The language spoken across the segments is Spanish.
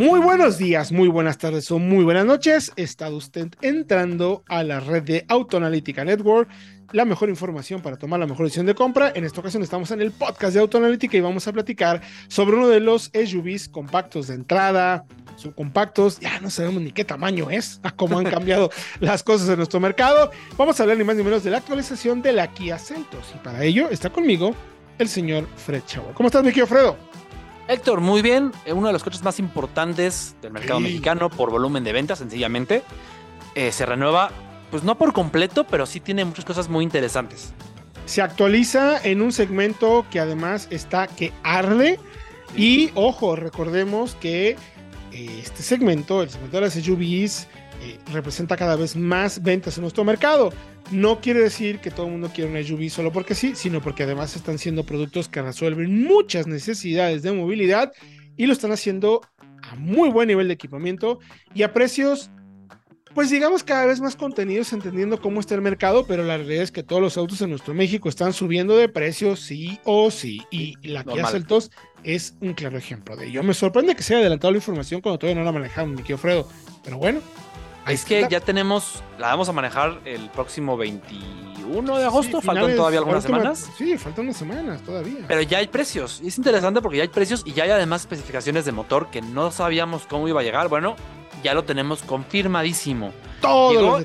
Muy buenos días, muy buenas tardes o muy buenas noches. Está usted entrando a la red de Autoanalítica Network la mejor información para tomar la mejor decisión de compra. En esta ocasión estamos en el podcast de Autoanalítica y vamos a platicar sobre uno de los SUVs compactos de entrada, subcompactos, ya no sabemos ni qué tamaño es, a cómo han cambiado las cosas en nuestro mercado. Vamos a hablar ni más ni menos de la actualización de la Kia Celtos y para ello está conmigo el señor Fred Chavo. ¿Cómo estás, mi querido Fredo? Héctor, muy bien. Eh, uno de los coches más importantes del mercado mexicano por volumen de ventas, sencillamente. Eh, se renueva pues no por completo, pero sí tiene muchas cosas muy interesantes. Se actualiza en un segmento que además está que arde. Y ojo, recordemos que eh, este segmento, el segmento de las SUVs, eh, representa cada vez más ventas en nuestro mercado. No quiere decir que todo el mundo quiera una SUV solo porque sí, sino porque además están siendo productos que resuelven muchas necesidades de movilidad y lo están haciendo a muy buen nivel de equipamiento y a precios pues digamos cada vez más contenidos entendiendo cómo está el mercado, pero la realidad es que todos los autos en nuestro México están subiendo de precio sí o sí. Y la Kia Celtos es un claro ejemplo de ello. Me sorprende que se haya adelantado la información cuando todavía no la manejamos, mi querido Fredo. Pero bueno. Es que ya tenemos, la vamos a manejar el próximo 21 de agosto, faltan todavía algunas semanas. Sí, faltan unas semanas todavía. Pero ya hay precios. Es interesante porque ya hay precios y ya hay además especificaciones de motor que no sabíamos cómo iba a llegar. Bueno, ya lo tenemos confirmadísimo. Todo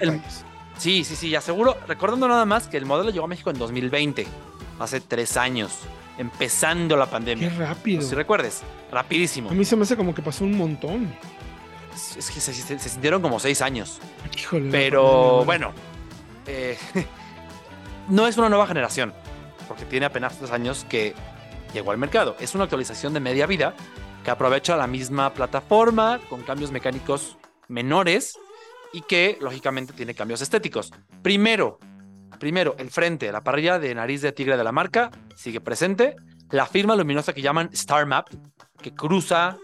Sí, sí, sí, ya seguro. Recordando nada más que el modelo llegó a México en 2020, hace tres años, empezando la pandemia. Qué rápido. si recuerdes, rapidísimo. A mí se me hace como que pasó un montón. Es, que se, sintieron como seis años. Híjole. Pero bueno, eh, no es una nueva generación, porque tiene apenas tres años que llegó al mercado. Es una actualización de media vida que aprovecha la misma plataforma con cambios mecánicos menores y que lógicamente tiene cambios estéticos. Primero, primero, el frente, la parrilla de nariz de tigre de la marca sigue presente. La firma luminosa que llaman Star Map, que cruza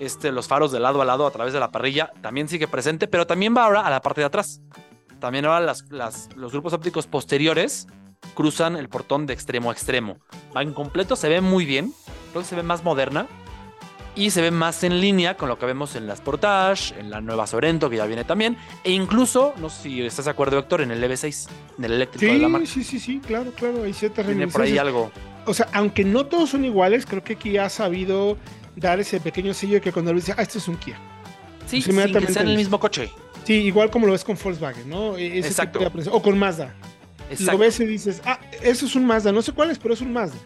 este, los faros de lado a lado a través de la parrilla, también sigue presente, pero también va ahora a la parte de atrás. También ahora las, los grupos ópticos posteriores cruzan el portón de extremo a extremo. Va en completo, se ve muy bien, creo que se ve más moderna y se ve más en línea con lo que vemos en la Sportage, en la nueva Sorento que ya viene también, e incluso, no sé si estás de acuerdo, Héctor, en el EV6, en el eléctrico de la marca. Sí, sí, sí, claro, claro, hay ciertas Tiene por ahí algo. O sea, aunque no todos son iguales, creo que aquí ha sabido dar ese pequeño sello que cuando lo dice, ah, este es un Kia. Sí, sin que sea en el mismo coche. Sí, igual como lo ves con Volkswagen, ¿no? E-, Exacto. o con Mazda. Exacto. Lo ves y dices, ah, eso es un Mazda, no sé cuál es, pero es un Mazda.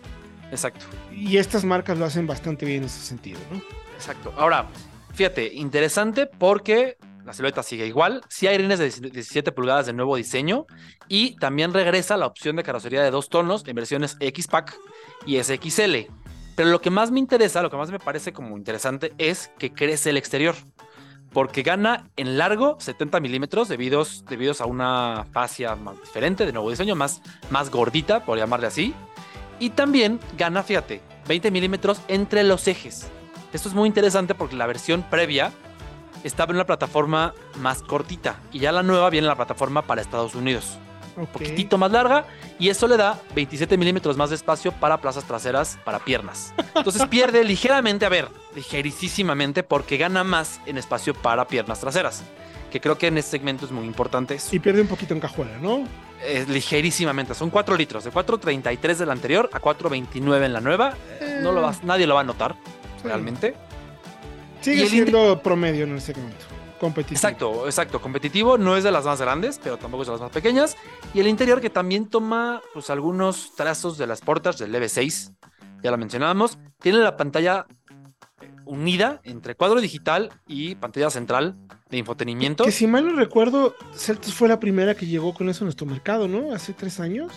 Exacto. Y estas marcas lo hacen bastante bien en ese sentido, ¿no? Exacto. Ahora, fíjate, interesante porque la silueta sigue igual. Sí hay rines de 17 pulgadas de nuevo diseño y también regresa la opción de carrocería de dos tonos en versiones X-Pack y SXL. Pero lo que más me interesa, lo que más me parece como interesante es que crece el exterior. Porque gana en largo 70 milímetros debido, a una fascia diferente de nuevo diseño, más, más gordita, por llamarle así. Y también gana, fíjate, 20 milímetros entre los ejes. Esto es muy interesante porque la versión previa estaba en una plataforma más cortita y ya la nueva viene en la plataforma para Estados Unidos. Un poquitito más larga y eso le da 27 milímetros más de espacio para plazas traseras, para piernas. Entonces pierde ligeramente, a ver, ligerísimamente porque gana más en espacio para piernas traseras, que creo que en este segmento es muy importante. Y pierde un poquito en cajuela, ¿no? ligerísimamente. Son 4 litros. De 4.33 de la anterior a 4.29 en la nueva. No lo vas, nadie lo va a notar, realmente. Sigue siendo promedio en el segmento. Competitivo. Exacto, exacto. Competitivo no es de las más grandes, pero tampoco es de las más pequeñas. Y el interior que también toma pues algunos trazos de las portas del EV6. Ya lo mencionábamos. Tiene la pantalla unida entre cuadro digital y pantalla central de infotenimiento. Que, si mal no recuerdo, Celtos fue la primera que llegó con eso en nuestro mercado, ¿no? Hace tres años.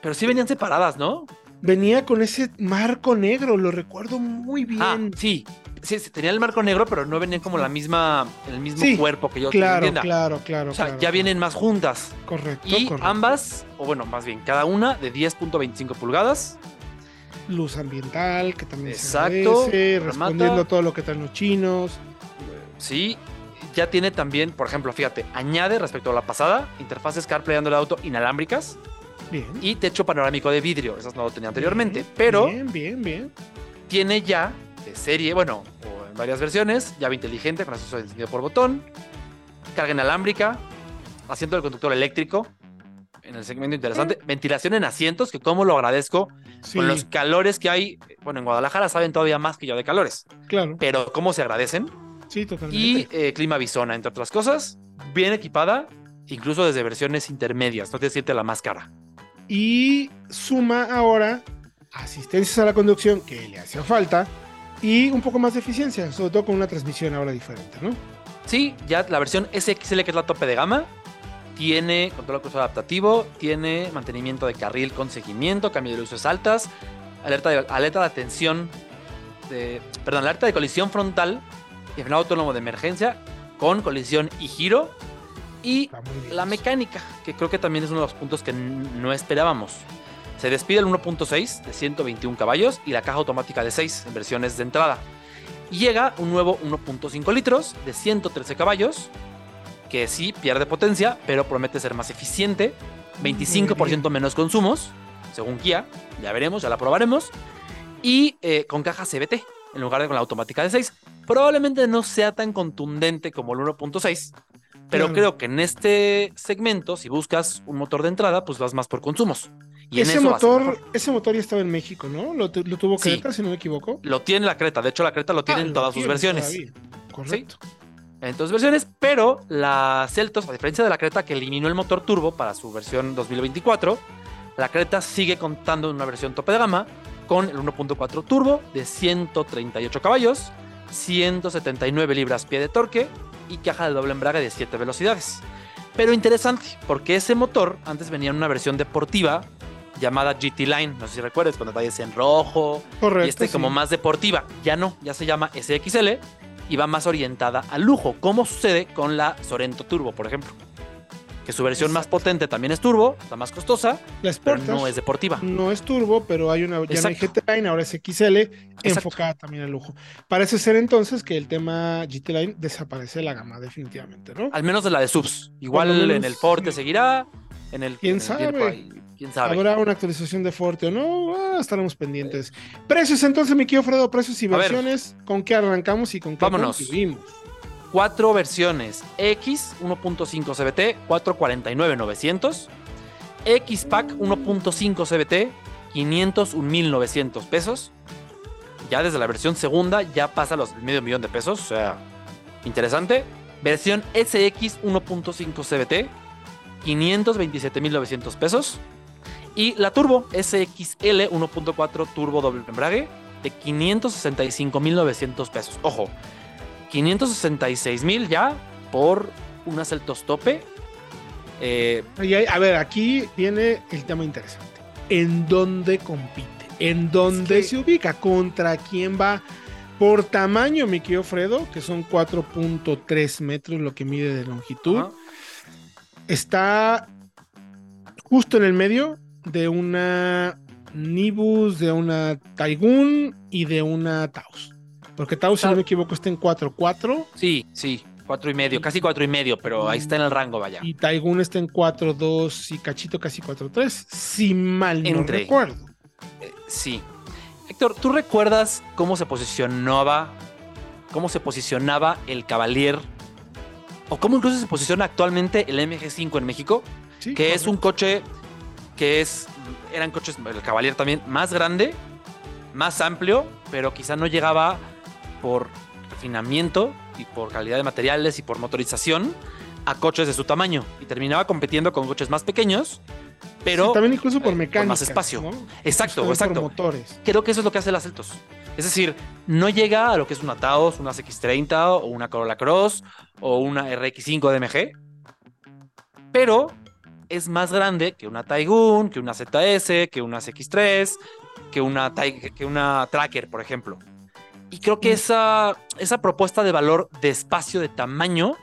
Pero sí venían separadas, ¿no? Venía con ese marco negro, lo recuerdo muy bien. Ah, sí, sí, tenía el marco negro, pero no venían como la misma, el mismo cuerpo que yo Claro, claro, claro. O sea, ya vienen más juntas. Correcto. Y ambas, o bueno, más bien, cada una de 10.25 pulgadas. luz ambiental, que también Exacto, se respondiendo a todo lo que traen los chinos. Sí, ya tiene también, por ejemplo, fíjate, añade respecto a la pasada, interfaces CarPlay el auto inalámbricas. Bien. Y techo panorámico de vidrio, esas no lo tenía anteriormente, pero bien, bien, bien. Tiene ya de serie, bueno, o en varias versiones, llave inteligente con acceso encendido por botón, carga inalámbrica, asiento del conductor eléctrico, en el segmento interesante. Ventilación en asientos, que como lo agradezco con los calores que hay. Bueno, en Guadalajara saben todavía más que yo de calores. Claro. Pero cómo se agradecen. Sí, totalmente. Y eh, clima bisona, entre otras cosas. Bien equipada, incluso desde versiones intermedias. No te sientes la más cara. Y suma ahora asistencias a la conducción que le hacía falta y un poco más de eficiencia, sobre todo con una transmisión ahora diferente, ¿no? Sí, ya la versión SXL, que es la tope de gama, tiene control crucero adaptativo, tiene mantenimiento de carril con seguimiento, cambio de luces altas, alerta de, alerta de atención, de, perdón, alerta de colisión frontal y frenado autónomo de emergencia con colisión y giro. Y la mecánica, que creo que también es uno de los puntos que no esperábamos. Se despide el 1.6 de 121 caballos y la caja automática de 6 en versiones de entrada. Y llega un nuevo 1.5 litros de 113 caballos que sí pierde potencia, pero promete ser más eficiente, 25% menos consumos, según Kia, ya veremos, ya la probaremos, y eh, con caja CBT en lugar de con la automática de 6. Probablemente no sea tan contundente como el 1.6, pero creo que en este segmento, si buscas un motor de entrada, pues vas más por consumos. Y ese, motor, ese motor ya estaba en México, ¿no? Lo, tuvo Creta, si no me equivoco. Lo tiene la Creta, de hecho la Creta lo tiene ah, en todas sus versiones. Correcto en dos versiones, pero la Celtos, a diferencia de la Creta que eliminó el motor turbo para su versión 2024, la Creta sigue contando en una versión tope de gama con el 1.4 turbo de 138 caballos, 179 libras pie de torque y caja de doble embrague de 7 velocidades. Pero interesante, porque ese motor antes venía en una versión deportiva llamada GT Line, no sé si recuerdas, cuando vayas en rojo Correcto, y este como más deportiva. Ya no, ya se llama SXL y va más orientada al lujo, como sucede con la Sorento Turbo, por ejemplo. Que su versión más potente también es turbo, está más costosa, pero no es deportiva. No es turbo, pero hay una ya no hay GT Line, ahora es XL, enfocada también al lujo. Parece ser entonces que el tema GT Line desaparece de la gama, definitivamente, ¿no? Al menos de la de subs. Igual en el Forte seguirá, en el. ¿Quién sabe? ¿Quién sabe? ¿Habrá una actualización de Forte o no? Ah, estaremos pendientes. Precios entonces, mi querido Fredo, precios y versiones. ¿Con qué arrancamos y con qué Vámonos. Cuatro versiones. X 1.5 CBT, 449,900. X Pack 1.5 CBT, 501,900 pesos. Ya desde la versión segunda ya pasa los medio millón de pesos, o sea, interesante. Versión SX 1.5 CBT, 527,900 pesos. Y la Turbo SXL 1.4 Turbo doble embrague de 565.900 pesos. Ojo, 566.000 ya por una Celtos tope. Eh, a ver, aquí viene el tema interesante. ¿En dónde compite? ¿En dónde se ubica? ¿Contra quién va? Por tamaño, mi querido Fredo, que son 4.3 metros lo que mide de longitud. Está justo en el medio de una Nibus, de una Taigun y de una Taos. Porque Taos, si no me equivoco, está en 4-4. Sí, sí, 4 y medio, casi 4 y medio, pero ahí está en el rango, vaya. Y Taigun está en 4-2 y cachito casi 4-3, si mal no recuerdo. Eh, sí. Héctor, ¿tú recuerdas cómo se posicionaba, cómo se posicionaba el Cavalier o cómo incluso se posiciona actualmente el MG5 en México? que es un coche que es, eran coches, el Cavalier también, más grande, más amplio, pero quizá no llegaba por refinamiento y por calidad de materiales y por motorización a coches de su tamaño y terminaba compitiendo con coches más pequeños, pero también incluso por mecánica, con más espacio. Exacto, exacto. motores. Creo que eso es lo que hace el Aceltos. Es decir, no llega a lo que es una Taos, una CX30 o una Corolla Cross o una RX5 DMG, pero es más grande que una Taigun, que una ZS, que una CX3, que una, que una Tracker, por ejemplo. Y creo que mm. esa, esa propuesta de valor de espacio, de tamaño,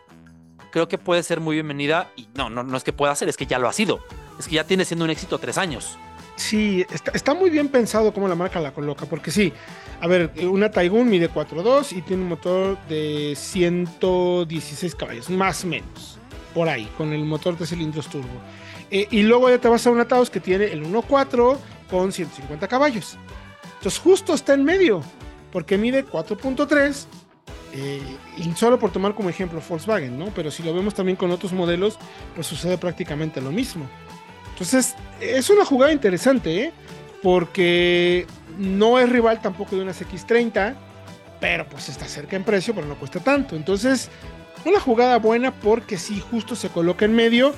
creo que puede ser muy bienvenida. Y no, no, no es que pueda ser, es que ya lo ha sido. Es que ya tiene siendo un éxito tres años. Sí, está, muy bien pensado cómo la marca la coloca, porque sí, a ver, una Taigun mide 4.2 y tiene un motor de 116 caballos, más o menos, por ahí, con el motor de cilindros turbo. Eh, y luego ya te vas a una Taos que tiene el 1.4 con 150 caballos. Entonces justo está en medio, porque mide 4.3 eh, y solo por tomar como ejemplo Volkswagen, ¿no? Pero si lo vemos también con otros modelos, pues sucede prácticamente lo mismo. Entonces, es una jugada interesante, ¿eh? Porque no es rival tampoco de unas X30, pero pues está cerca en precio, pero no cuesta tanto. Entonces, una jugada buena porque sí, justo se coloca en medio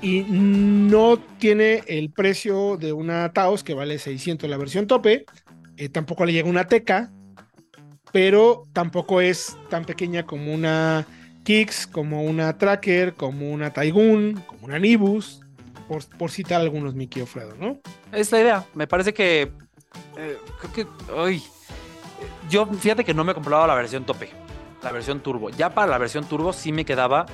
y no tiene el precio de una Taos que vale 600 la versión tope. Eh, tampoco le llega una Teca, pero tampoco es tan pequeña como una Kicks, como una Tracker, como una Taigun, como una Nibus, por, citar algunos Mickey Ofredo, ¿no? Es la idea. Me parece que. Eh, creo que. Ay, yo fíjate que no me he comprado la versión tope, la versión turbo. Ya para la versión turbo sí me quedaba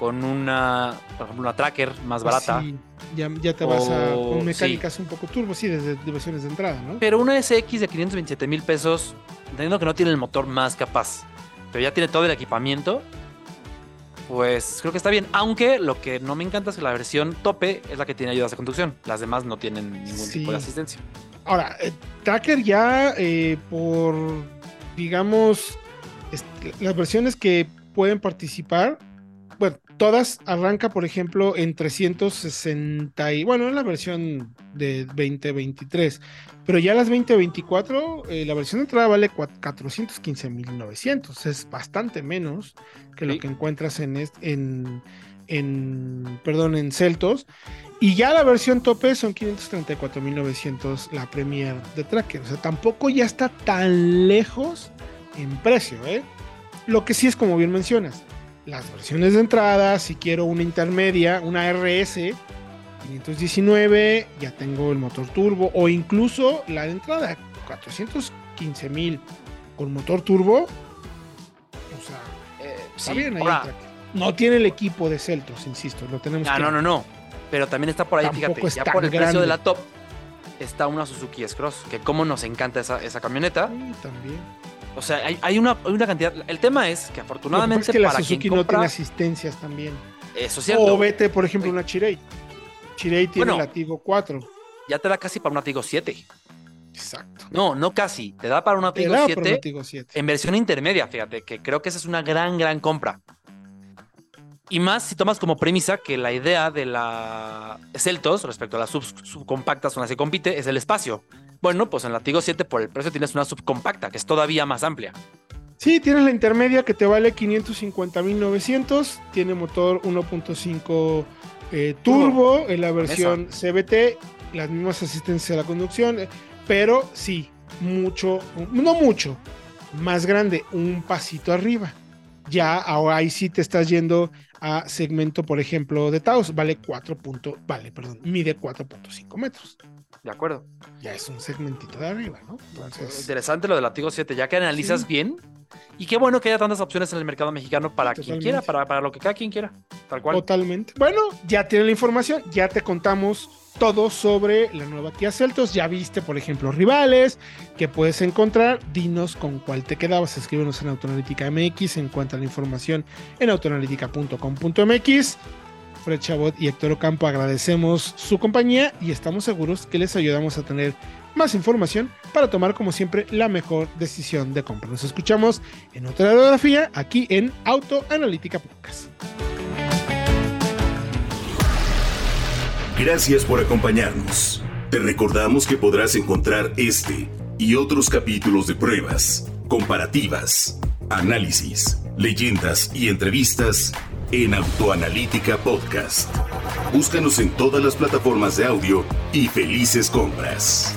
con una, por ejemplo, una tracker más barata. Sí, ya, te vas a con mecánicas un poco turbo, sí, desde versiones de entrada, ¿no? Pero una SX de 527 mil pesos, entendiendo que no tiene el motor más capaz, pero ya tiene todo el equipamiento, pues creo que está bien. Aunque lo que no me encanta es que la versión tope es la que tiene ayudas de conducción. Las demás no tienen ningún tipo de asistencia. Ahora, eh, Tracker ya eh, por, digamos, las versiones que pueden participar bueno, todas arranca, por ejemplo, en 360 y bueno, en la versión de 2023, pero ya las 2024, eh, la versión de entrada vale 415.900, es bastante menos que lo que encuentras en, en, en, perdón, en Celtos. Y ya la versión tope son 534.900 la Premier de Tracker. O sea, tampoco ya está tan lejos en precio, ¿eh? Lo que sí es como bien mencionas las versiones de entrada, si quiero una intermedia, una RS 519, ya tengo el motor turbo o incluso la de entrada 415 mil con motor turbo. O sea, eh, está bien ahí. no tiene el equipo de Celtos, insisto, lo tenemos ah, No, no, no. Pero también está por ahí, fíjate, ya por el precio de la top está una Suzuki S-Cross, que como nos encanta esa, esa camioneta. Sí, también. O sea, hay, una, una, cantidad. El tema es que afortunadamente. es que la Suzuki no tiene asistencias también. Eso es cierto. O vete, por ejemplo, una Chirei. Chirei tiene la Tigo 4. Ya te da casi para una Tigo 7. Exacto. No, no casi. Te da para una Tigo, 7, En versión intermedia, fíjate, que creo que esa es una gran, gran compra. Y más si tomas como premisa que la idea de la Celtos respecto a las subcompactas con las que compite es el espacio. Bueno, pues en la Tigo 7 por el precio tienes una subcompacta que es todavía más amplia. Sí, tienes la intermedia que te vale 550.900, tiene motor 1.5 eh, turbo en la versión CBT, las mismas asistencias a la conducción, pero sí, mucho, no mucho, más grande, un pasito arriba. Ya ahora ahí sí te estás yendo a segmento, por ejemplo, de Taos, vale 4. vale, perdón, mide 4.5 metros. De acuerdo. Ya es un segmentito de arriba, ¿no? Interesante lo del Latigo 7, ya que analizas bien. Y qué bueno que haya tantas opciones en el mercado mexicano para quien quiera, para, para lo que cada quien quiera. Tal cual. Totalmente. Bueno, ya tiene la información, ya te contamos todo sobre la nueva Kia Celtos. Ya viste, por ejemplo, rivales que puedes encontrar. Dinos con cuál te quedabas. Escríbenos en Autoanalítica MX. Encuentra la información en autoanalítica.com.mx. Fred Chabot y Héctor Ocampo agradecemos su compañía y estamos seguros que les ayudamos a tener más información para tomar como siempre la mejor decisión de compra. Nos escuchamos en otra radiografía aquí en Autoanalítica Podcast. Gracias por acompañarnos. Te recordamos que podrás encontrar este y otros capítulos de pruebas, comparativas, análisis, leyendas y entrevistas en Autoanalítica Podcast. Búscanos en todas las plataformas de audio y felices compras.